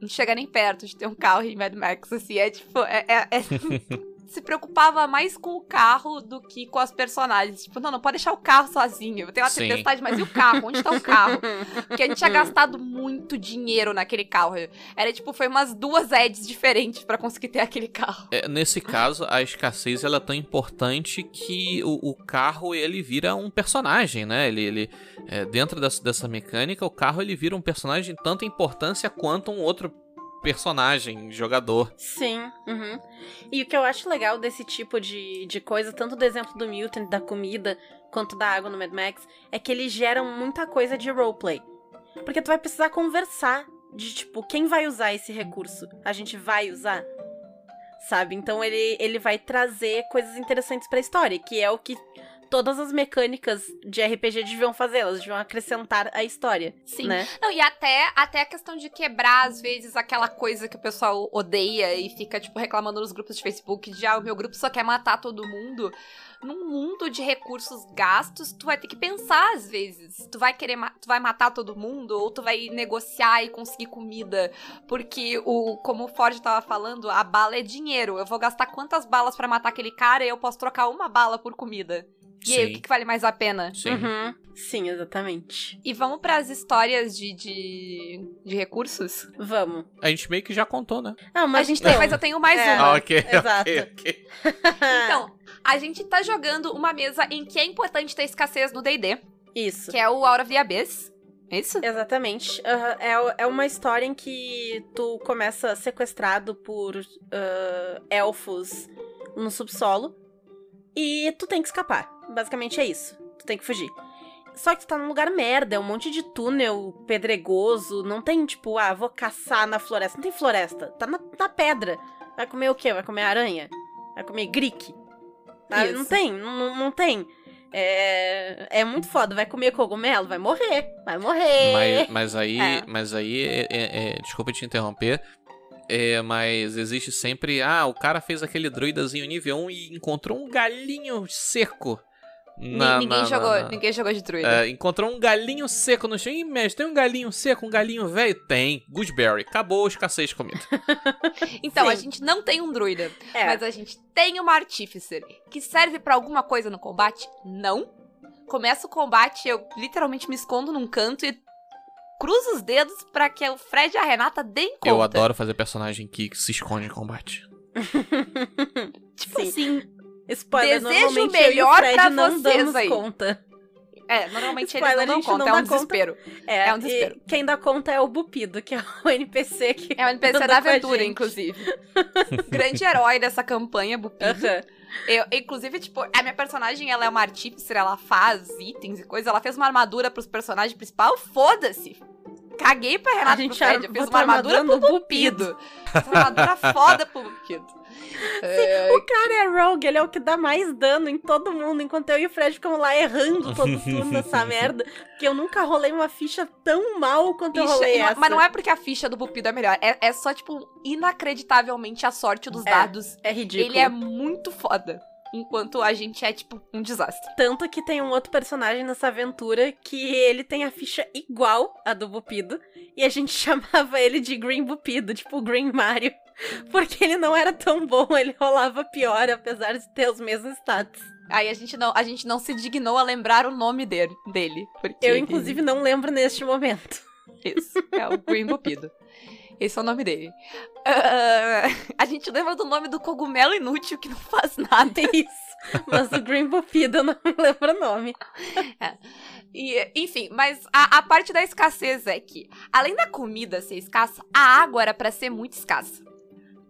Não chega nem perto de ter um carro em Mad Max, assim, é tipo, é- é- é- se preocupava mais com o carro do que com as personagens. Tipo, não, não pode deixar o carro sozinho. Eu tenho uma Sim. tempestade, mas e o carro? Onde tá o carro? Porque a gente tinha gastado muito dinheiro naquele carro. Era tipo, foi umas duas ads diferentes pra conseguir ter aquele carro. É, nesse caso, a escassez ela é tão importante que o, o carro ele vira um personagem, né? Ele, ele é, dentro dessa, dessa mecânica, o carro ele vira um personagem de tanta importância quanto um outro personagem, jogador. Sim. uhum. E o que eu acho legal desse tipo de, de coisa, tanto do exemplo do Mutant, da comida, quanto da água no Mad Max, é que eles geram muita coisa de roleplay. Porque tu vai precisar conversar de, tipo, quem vai usar esse recurso? A gente vai usar? Sabe? Então ele, ele vai trazer coisas interessantes pra história, que é o que todas as mecânicas de RPG deviam fazer, elas deviam acrescentar a história, Sim. né? Não, e até, até a questão de quebrar, às vezes, aquela coisa que o pessoal odeia e fica, tipo, reclamando nos grupos de Facebook de, ah, o meu grupo só quer matar todo mundo. Num mundo de recursos gastos, tu vai ter que pensar, às vezes. Tu vai querer, tu vai matar todo mundo ou tu vai negociar e conseguir comida. Porque, o, como o Ford tava falando, a bala é dinheiro. Eu vou gastar quantas balas pra matar aquele cara e eu posso trocar uma bala por comida. E aí, o que, que vale mais a pena? Sim. Uhum. Sim, exatamente. E vamos pras histórias de, de, de recursos? Vamos. A gente meio que já contou, né? Ah, mas a gente tem, então- mas eu tenho mais É. uma. Ah, ok, exato. ok, ok. Então, a gente tá jogando uma mesa em que é importante ter escassez no D&D, Isso. que é o Aura of the Abyss. É isso? Exatamente. É, é uma história em que tu começa sequestrado por ah, elfos no subsolo e tu tem que escapar. Basicamente é isso. Tu tem que fugir. Só que tu tá num lugar merda, é um monte de túnel pedregoso, não tem tipo, ah, vou caçar na floresta. Não tem floresta, tá na, na pedra. Vai comer o quê? Vai comer aranha? Vai comer grique? Sabe? Não tem, não, não- não tem. É, é muito foda. Vai comer cogumelo? Vai morrer. Vai morrer. Mas, mas aí, É. mas aí é, é- é- desculpa te interromper. É, mas existe sempre. Ah, o cara fez aquele druidazinho nível 1 e encontrou um galinho seco. Na- ninguém, na- jogou, na- ninguém jogou de druida. É, encontrou um galinho seco no chão. Ih, mestre, tem um galinho seco, um galinho velho? Tem. Gooseberry. Acabou a escassez de comida. então, a sim. gente não tem um druida, É. mas a gente tem uma artíficer que serve pra alguma coisa no combate? Não. Começa o combate, eu literalmente me escondo num canto e cruzo os dedos pra que o Fred e a Renata deem conta. Eu adoro fazer personagem que se esconde em combate. Tipo Sim. assim, Spoiler, Desejo e o melhor Fred pra não vocês aí. conta. é, normalmente Spoiler, eles a não dão gente conta, não é um desespero. É, É um desespero. e quem dá conta é o Bupido, que é o NPC que... É o NPC da aventura, inclusive. Grande herói dessa campanha, Bupido. Eu, inclusive, tipo, a minha personagem, ela é uma artífice, ela faz itens e coisa. Ela fez uma armadura pros personagens principais. Foda-se! Caguei pra Renata A gente pro Fred. Eu fiz uma armadura armadura pro. Fiz uma armadura foda pro Bupido. É, O cara é rogue, ele é o que dá mais dano em todo mundo, enquanto eu e o Fred ficamos lá errando todo turno nessa merda. Porque eu nunca rolei uma ficha tão mal quanto eu ficha- rolei e não- essa. mas não é porque a ficha do Bupido é melhor. É, é só, tipo, inacreditavelmente a sorte dos É. dados. É ridículo. Ele é muito foda. enquanto a gente é, tipo, um desastre. Tanto que tem um outro personagem nessa aventura que ele tem a ficha igual a do Bupido. E a gente chamava ele de Green Bupido, tipo Green Mario. Porque ele não era tão bom, ele rolava pior, apesar de ter os mesmos status. Aí a gente não, a gente não se dignou a lembrar o nome dele. dele porque Eu, inclusive, não lembro neste momento. Isso, é o Green Bupido. Esse é o nome dele. Ah, a gente lembra do nome do cogumelo inútil que não faz nada. É isso. Mas o Green Bupido não lembro o nome. E, enfim, mas a, a parte da escassez é que, além da comida ser escassa, a água era pra ser muito escassa.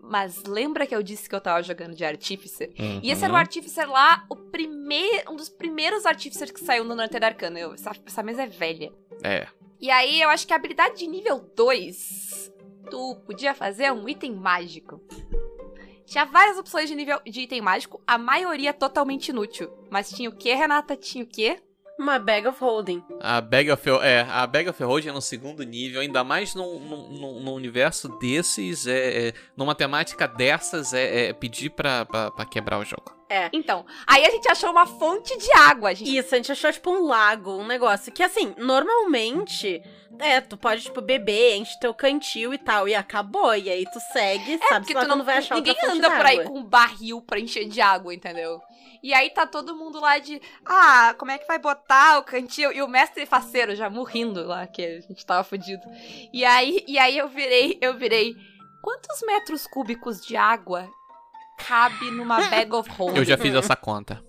Mas lembra que eu disse que eu tava jogando de Artificer? E esse era o Uhum. Artificer lá, o primeiro, um dos primeiros Artificers que saiu no Norte Arcana. Eu, essa, essa mesa é velha. É. E aí, eu acho que a habilidade de nível 2, tu podia fazer um item mágico. Tinha várias opções de nível de item mágico, a maioria totalmente inútil. Mas tinha o que, Renata? Tinha o quê? Uma bag of holding. A Bag of é, a Bag of Holding é no segundo nível, ainda mais num, num, num- universo desses, é, é, numa temática dessas, é, é pedir pra, pra, pra quebrar o jogo. Então, aí a gente achou uma fonte de água. A gente... Isso, a gente achou tipo um lago, um negócio que assim, normalmente, é, tu pode tipo beber, enche teu cantil e tal, e acabou. E aí tu segue, sabe? É, Porque lá tu não quando vai achar Ninguém anda por aí com um barril pra encher de água, entendeu? E aí tá todo mundo lá de, ah, como é que vai botar o cantil? E o mestre faceiro já morrendo lá, que a gente tava fudido. E aí, e aí eu virei, eu virei, quantos metros cúbicos de água cabe numa bag of holding? Eu já fiz essa conta.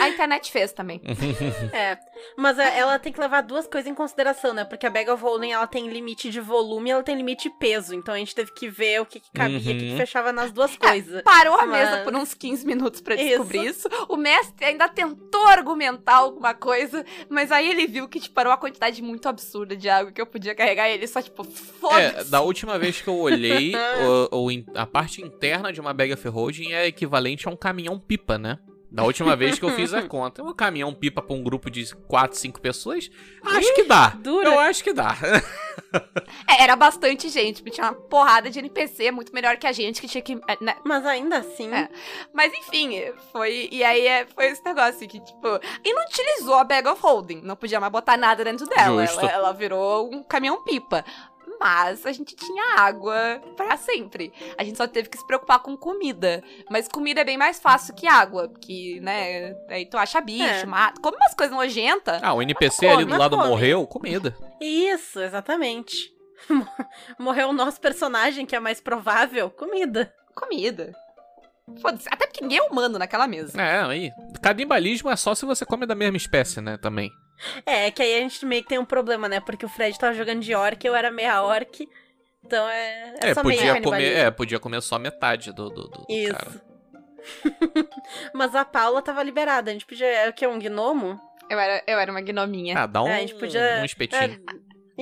A internet fez também. É, mas é, ela tem que levar duas coisas em consideração, né? Porque a bag of holding ela tem limite de volume e ela tem limite de peso. Então a gente teve que ver o que, que cabia, o que, que Uhum. fechava nas duas coisas. Parou a Mas- mesa por uns 15 minutos pra Isso. descobrir isso. O mestre ainda tentou argumentar alguma coisa, mas aí ele viu que, tipo, era uma quantidade muito absurda de água que eu podia carregar ele só, tipo, É, foda-se. da última vez que eu olhei, o- o a parte interna de uma Bag of Holding é equivalente a um caminhão-pipa, né? Da última vez que eu fiz a conta. Um caminhão-pipa pra um grupo de 4, 5 pessoas, acho que dá. dura. Eu acho que dá. É, era bastante gente, porque tinha uma porrada de NPC, muito melhor que a gente, que tinha que. é, né? Mas ainda assim, É. Mas enfim, foi. E aí é, foi esse negócio que, tipo, inutilizou a Bag of Holding. Não podia mais botar nada dentro dela. Justo. Ela, ela virou um caminhão-pipa. Mas a gente tinha água pra sempre. A gente só teve que se preocupar com comida. Mas comida é bem mais fácil que água. Porque, né? Aí tu acha bicho, É. mata. Come umas coisas nojentas. Ah, o NPC Come, ali do lado come. morreu, comida. Isso, exatamente. Morreu o nosso personagem, que é mais provável. Comida. Comida. Foda-se. Até porque ninguém é humano naquela mesa. É, aí. Canibalismo é só se você come da mesma espécie, né? Também. É, que aí a gente meio que tem um problema, né? Porque o Fred tava jogando de orc, eu era meia orc. Então é, é, É, podia comer, é, podia comer só metade do, do, do- do Isso. cara. Mas a Paula tava liberada. A gente podia. Era o que? Um gnomo? Eu era, eu era uma gnominha. Ah, dá um, É, a gente podia- um espetinho.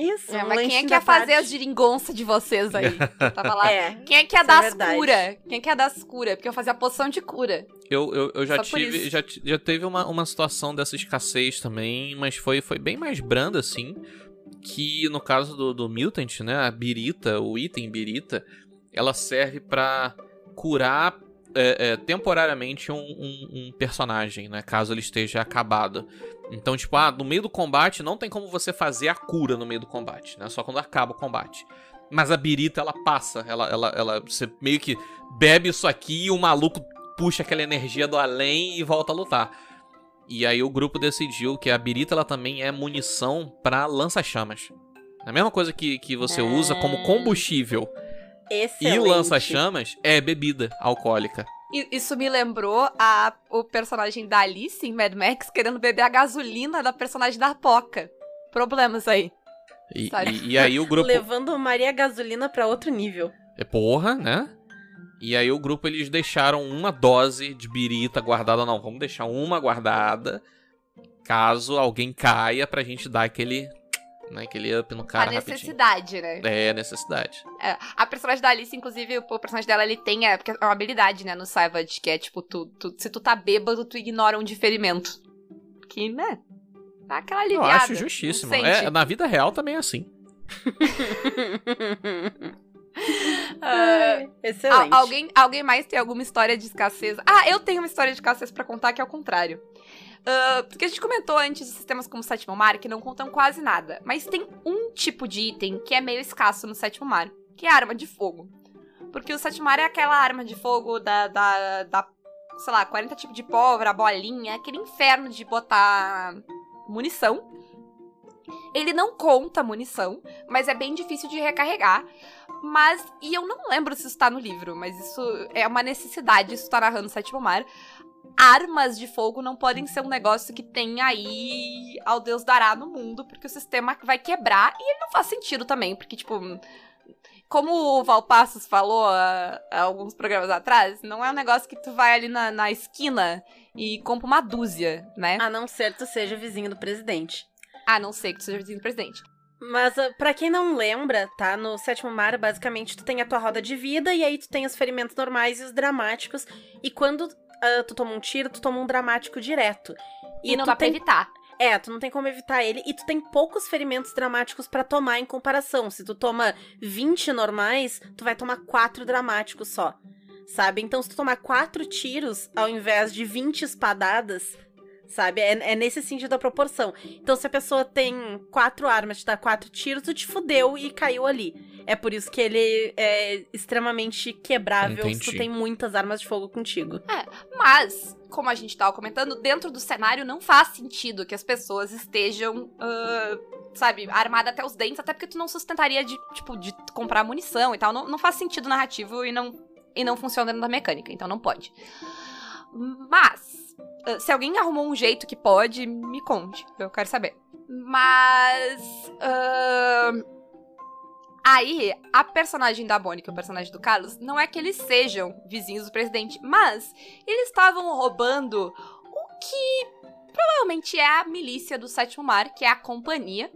Isso, É, um mas quem é que ia fazer as geringonças de vocês aí? Eu tava lá. É. Quem é que ia Isso dar é as cura? Quem é que ia dar as cura? Porque eu fazia poção de cura. Eu, eu, eu já Só tive, já, já teve uma, uma situação dessa escassez também, mas foi, foi bem mais branda, assim. Que no caso do, do Mutant, né? A birita, o item birita, ela serve pra curar é, é, temporariamente um, um- um personagem, né? Caso ele esteja acabado. Então, tipo, ah, no meio do combate não tem como você fazer a cura no meio do combate, né? Só quando acaba o combate. Mas a birita, ela passa, ela, ela, ela, você meio que bebe isso aqui e o maluco puxa aquela energia do além e volta a lutar. E aí o grupo decidiu que a birita ela também é munição pra lança-chamas. É a mesma coisa que, que você usa como combustível. E Excelente. o lança-chamas é bebida alcoólica. E Isso me lembrou a, o personagem da Alice em Mad Max querendo beber a gasolina da personagem da Poca. Problemas aí. E, e- e aí o grupo. Levando Maria Gasolina pra outro nível. É porra, né? E aí o grupo eles deixaram uma dose de birita guardada. Não, vamos deixar uma guardada. Caso alguém caia pra gente dar aquele. Né, aquele up no cara a rapidinho. necessidade, né? É, necessidade. É, a personagem da Alice, inclusive, o personagem dela, ele tem é, porque é uma habilidade, né, no Savage, que é tipo, tu, tu- se tu tá bêbado, tu ignora um diferimento. Que, né? Dá aquela Eu aliviada. acho justíssimo. É, na vida real também é assim. Ah, Excelente. Al- alguém, alguém mais tem alguma história de escassez? Ah, eu tenho uma história de escassez pra contar que é o contrário. Ah, porque a gente comentou antes de sistemas como o sétimo mar que não contam quase nada. Mas tem um tipo de item que é meio escasso no sétimo mar, que é a arma de fogo. Porque o sétimo mar é aquela arma de fogo da, da, da sei lá, 40 tipos de pólvora, bolinha, aquele inferno de botar munição. Ele não conta munição, mas é bem difícil de recarregar. Mas, e eu não lembro se isso tá no livro, mas isso é uma necessidade, isso tá narrando o sétimo mar. Armas de fogo não podem ser um negócio que tem aí ao Deus dará no mundo, porque o sistema vai quebrar e ele não faz sentido também, porque, tipo, como o Valpassos falou há, há alguns programas atrás, não é um negócio que tu vai ali na, na esquina e compra uma dúzia, né? A não ser que tu seja vizinho do presidente. A não ser que tu seja vizinho do presidente. Mas ah, pra quem não lembra, tá? No sétimo mar, basicamente, tu tem a tua roda de vida e aí tu tem os ferimentos normais e os dramáticos. E quando ah, tu toma um tiro, tu toma um dramático direto. E, não tu dá pra tem evitar. É, tu não tem como evitar ele e tu tem poucos ferimentos dramáticos pra tomar em comparação. Se tu toma 20 normais, tu vai tomar 4 dramáticos só. Sabe? Então, se tu tomar 4 tiros ao invés de 20 espadadas, sabe? É, é nesse sentido a proporção. Então, se a pessoa tem 4 armas, te dá 4 tiros, tu te fudeu e caiu ali. É por isso que ele é extremamente quebrável se tu Entendi. tem muitas armas de fogo contigo. Mas, como a gente tava comentando, dentro do cenário não faz sentido que as pessoas estejam, ah, sabe, armadas até os dentes, até porque tu não sustentaria de, tipo, de comprar munição e tal. Não, não faz sentido narrativo e não, e não funciona dentro da mecânica, então não pode. Mas, se alguém arrumou um jeito que pode, me conte. Eu quero saber. Mas. ah, Aí, a personagem da é o personagem do Carlos, não é que eles sejam vizinhos do presidente, mas eles estavam roubando o que provavelmente é a milícia do Sétimo Mar, que é a companhia.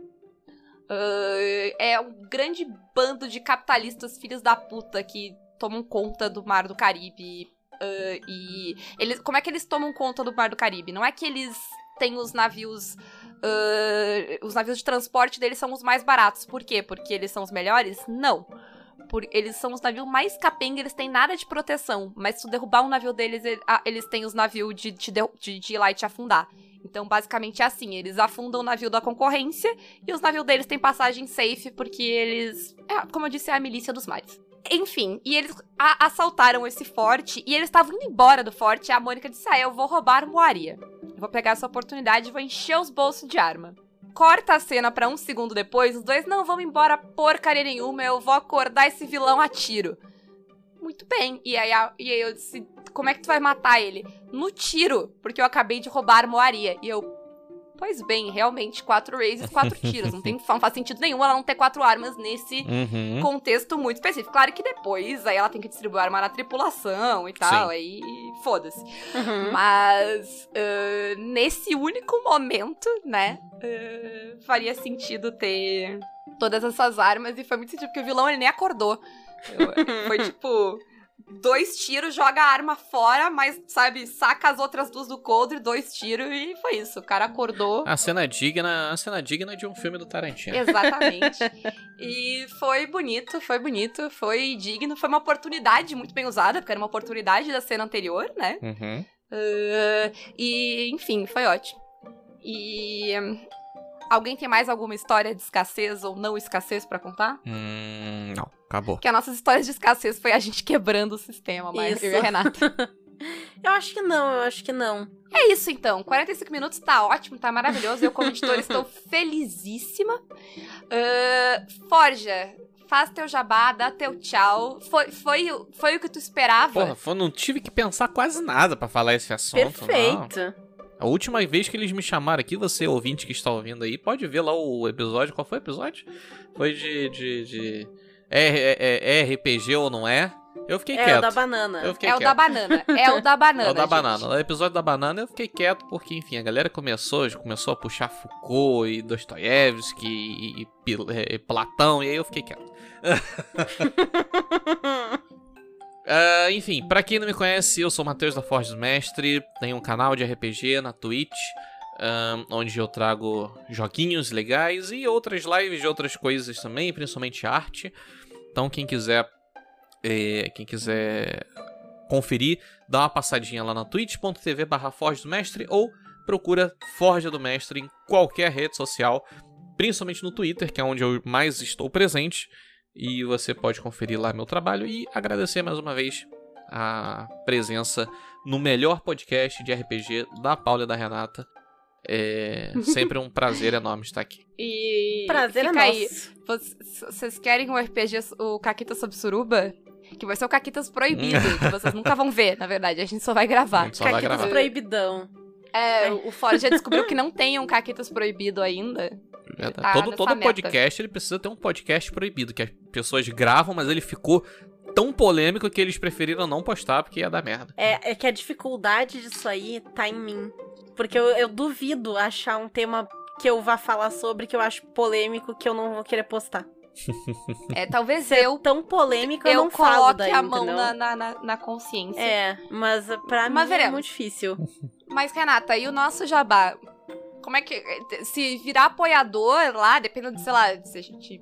Ah, é um grande bando de capitalistas filhos da puta que tomam conta do Mar do Caribe. Ah, e eles, como é que eles tomam conta do Mar do Caribe? Não é que eles têm os navios. ah, os navios de transporte deles são os mais baratos. Por quê? Porque eles são os melhores? Não. Por, eles são os navios mais capenga, eles têm nada de proteção. Mas se tu derrubar um navio deles, ele- ah, eles têm os navios de, de, de, de ir lá e te afundar. Então, basicamente é assim: eles afundam o navio da concorrência e os navios deles têm passagem safe, porque eles. É, como eu disse, é a milícia dos mares. Enfim, e eles assaltaram esse forte e eles estavam indo embora do forte. E a Mônica disse: Ah, eu vou roubar Moaria. Eu vou pegar essa oportunidade e vou encher os bolsos de arma. Corta a cena pra um segundo depois, os dois não vão embora porcaria nenhuma, eu vou acordar esse vilão a tiro. Muito bem. E aí, e aí eu disse: Como é que tu vai matar ele? No tiro, porque eu acabei de roubar Moaria. E eu. Pois bem, realmente, quatro raises, quatro tiros. Não, tem, não faz sentido nenhum ela não ter quatro armas nesse Uhum. contexto muito específico. Claro que depois aí ela tem que distribuir arma na tripulação e tal, Sim. aí foda-se. Uhum. Mas ah, nesse único momento, né, ah, faria sentido ter todas essas armas e foi muito sentido, porque o vilão ele nem acordou. Eu- foi tipo. Dois tiros, joga a arma fora, mas, sabe, saca as outras duas do coldre, dois tiros e foi isso. O cara acordou. A cena digna, a cena digna de um filme do Tarantino. Exatamente. e foi bonito, foi bonito, foi digno, foi uma oportunidade muito bem usada, porque era uma oportunidade da cena anterior, né? Uhum. Ah, e, enfim, foi ótimo. E. Alguém tem mais alguma história de escassez ou não escassez pra contar? Hum, não, acabou. Porque as nossas histórias de escassez foi a gente quebrando o sistema, mas eu e a. Renata. Eu acho que não, eu acho que não. É isso então, 45 minutos tá ótimo, tá maravilhoso. Eu, como editora, estou felizíssima. Ah, Forja, faz teu jabá, dá teu tchau. Foi, foi, o- foi o que tu esperava? Porra, não tive que pensar quase nada pra falar esse assunto. não. A última vez que eles me chamaram aqui, você ouvinte que está ouvindo aí, pode ver lá o episódio. Qual foi o episódio? Foi de. de, de... É, é- é RPG ou não é? Eu fiquei É quieto. o da banana. Eu fiquei É o quieto. da banana. É o da banana. É o da gente. banana. No episódio da banana eu fiquei quieto porque, enfim, a galera começou, já começou a puxar Foucault e Dostoiévski e, e Pil- e Platão, e aí eu fiquei quieto. Ah, enfim, pra quem não me conhece, eu sou o Matheus da Forges Mestre, tenho um canal de RPG na Twitch, onde eu trago joguinhos legais e outras lives de outras coisas também, principalmente arte. Então, quem quiser É, quem quiser conferir, dá uma passadinha lá na twitch.tv barra Mestre ou procura Forja do Mestre em qualquer rede social, principalmente no Twitter, que é onde eu mais estou presente. E você pode conferir lá meu trabalho e agradecer mais uma vez a presença no melhor podcast de RPG da Paula e da Renata. É sempre um prazer enorme estar aqui. E Prazer fica é aí. nosso. Vocês vocês querem o RPG, o Caquita sobre Suruba? Que vai ser o Caquitas proibido, que vocês nunca vão ver, na verdade. A gente só vai gravar. vai Caquitas gravar. proibidão. É, o Ford já descobriu que não tem um Caquitas proibido ainda. Tá todo todo podcast ele precisa ter um podcast proibido, que as pessoas gravam, mas ele ficou tão polêmico que eles preferiram não postar porque ia dar merda. É, é que a dificuldade disso aí tá em mim. Porque eu, eu duvido achar um tema que eu vá falar sobre que eu acho polêmico que eu não vou querer postar. É, talvez Se é eu, tão polêmico, eu, eu não falo coloque daí, a mão na, na, na, consciência. É, mas pra Mas mim é veremos. muito difícil. Mas, Renata, e o nosso jabá? Como é que. Se virar apoiador lá, dependendo de, sei lá, se a gente.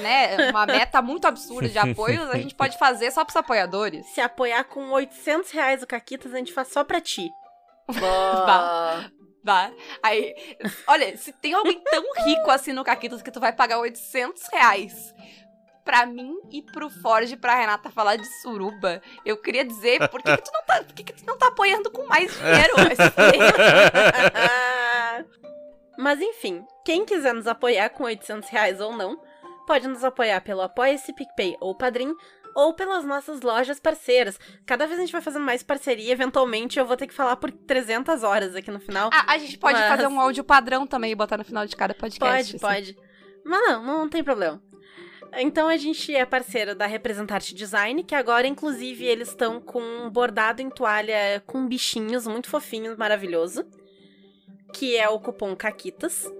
Né, uma meta muito absurda de apoios, a gente pode fazer só pros apoiadores. Se apoiar com 800 reais o Caquitas, a gente faz só pra ti. Bah. Vá. Aí, olha, se tem alguém tão rico assim no Caquitas que tu vai pagar 800 reais pra mim e pro Forge pra Renata falar de suruba, eu queria dizer, por que, que tu não tá, por que, que tu não tá apoiando com mais dinheiro? Mas enfim, quem quiser nos apoiar com 800 reais ou não, pode nos apoiar pelo Apoia-se, PicPay ou Padrim, ou pelas nossas lojas parceiras. Cada vez a gente vai fazendo mais parceria, eventualmente eu vou ter que falar por 300 horas aqui no final. Ah, a gente pode Mas- fazer um áudio padrão também e botar no final de cada podcast. Pode, assim. pode. Mas não, não tem problema. Então a gente é parceiro da Representarte Design, que agora, inclusive, eles estão com um bordado em toalha com bichinhos muito fofinhos, maravilhoso. Que é o cupom Caquitas.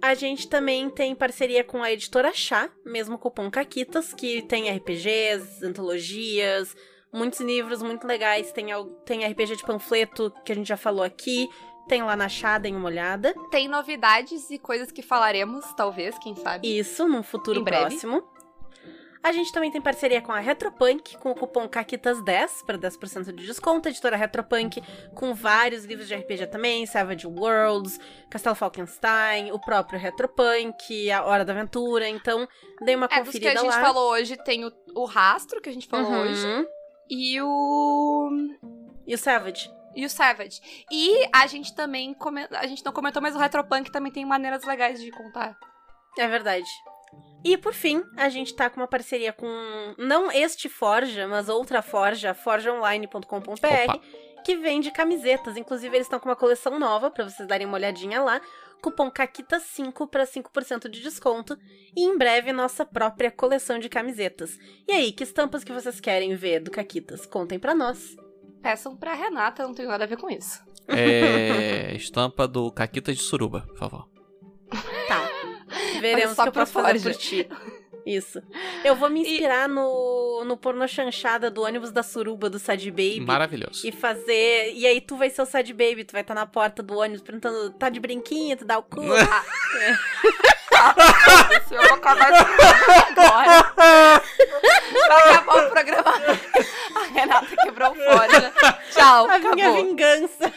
A gente também tem parceria com a editora Chá, mesmo cupom Caquitas, que tem RPGs, antologias, muitos livros muito legais. Tem, tem RPG de panfleto, que a gente já falou aqui. Tem lá na Chá, deem uma olhada. Tem novidades e coisas que falaremos, talvez, quem sabe. Isso, num futuro Em próximo. A gente também tem parceria com a Retropunk, com o cupom CAQUITAS10 para 10% de desconto. A editora Retropunk, com vários livros de RPG também, Savage Worlds, Castelo Falkenstein, o próprio Retropunk, A Hora da Aventura. Então, dei uma É, dos que conferida a gente lá. falou hoje, tem o, o rastro que a gente falou Uhum. hoje. E o. E o Savage. E o Savage. E a gente também. come- A gente não comentou, mas o Retropunk também tem maneiras legais de contar. É verdade. E por fim, a gente tá com uma parceria com não este Forja, mas outra Forja, forjaonline.com.br, que vende camisetas. Inclusive, eles estão com uma coleção nova pra vocês darem uma olhadinha lá. Cupom CAQUITA5 para 5% de desconto. E em breve, nossa própria coleção de camisetas. E aí, que estampas que vocês querem ver do Caquitas? Contem pra nós. Peçam pra Renata, eu não tenho nada a ver com isso. É. estampa do Caquitas de Suruba, por favor. Tá. Veremos só o que eu posso fazer por ti. Isso. Eu vou me inspirar no, no pornô chanchada do ônibus da suruba do Sad Baby. Maravilhoso. E fazer. E aí tu vai ser o Sad Baby, tu vai estar na porta do ônibus perguntando, tá de brinquinho, tu dá o cu. Foda-se, eu vou acabar agora. Vai acabar o programa. A Renata quebrou o Forja. Tchau, a minha acabou. vingança.